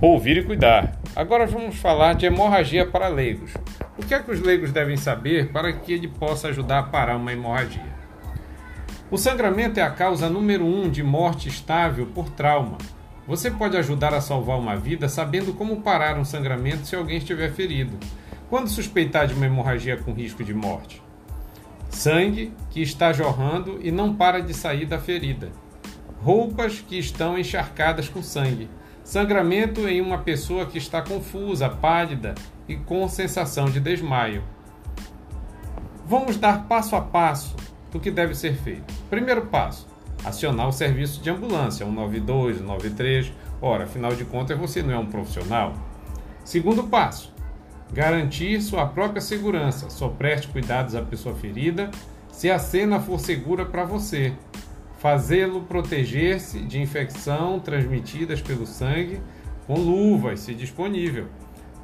Ouvir e cuidar. Agora vamos falar de hemorragia para leigos. O que é que os leigos devem saber para que ele possa ajudar a parar uma hemorragia? O sangramento é a causa número um de morte estável por trauma. Você pode ajudar a salvar uma vida sabendo como parar um sangramento se alguém estiver ferido. Quando suspeitar de uma hemorragia com risco de morte? Sangue que está jorrando e não para de sair da ferida. Roupas que estão encharcadas com sangue Sangramento em uma pessoa que está confusa, pálida e com sensação de desmaio. Vamos dar passo a passo do que deve ser feito. Primeiro passo: acionar o serviço de ambulância, 192, 193. Ora, afinal de contas, você não é um profissional. Segundo passo: garantir sua própria segurança. Só preste cuidados à pessoa ferida se a cena for segura para você fazê-lo proteger-se de infecção transmitidas pelo sangue com luvas, se disponível.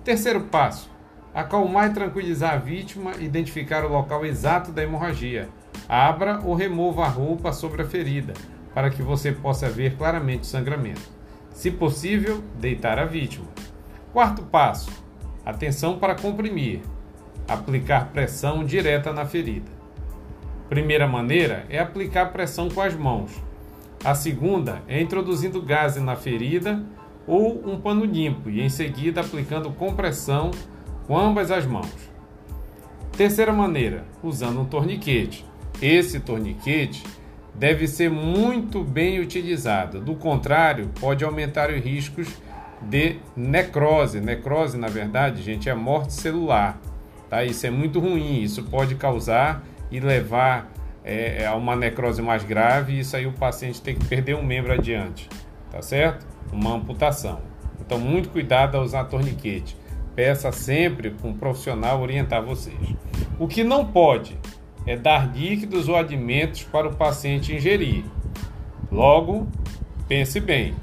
Terceiro passo: acalmar e tranquilizar a vítima, identificar o local exato da hemorragia. Abra ou remova a roupa sobre a ferida, para que você possa ver claramente o sangramento. Se possível, deitar a vítima. Quarto passo: atenção para comprimir. Aplicar pressão direta na ferida. Primeira maneira é aplicar pressão com as mãos. A segunda é introduzindo gás na ferida ou um pano limpo e em seguida aplicando compressão com ambas as mãos. Terceira maneira, usando um torniquete. Esse torniquete deve ser muito bem utilizado, do contrário, pode aumentar os riscos de necrose. Necrose, na verdade, gente, é morte celular. Tá? Isso é muito ruim, isso pode causar e levar é, é, a uma necrose mais grave, e isso aí o paciente tem que perder um membro adiante, tá certo? Uma amputação. Então, muito cuidado ao usar torniquete. Peça sempre um profissional orientar vocês. O que não pode é dar líquidos ou alimentos para o paciente ingerir. Logo, pense bem: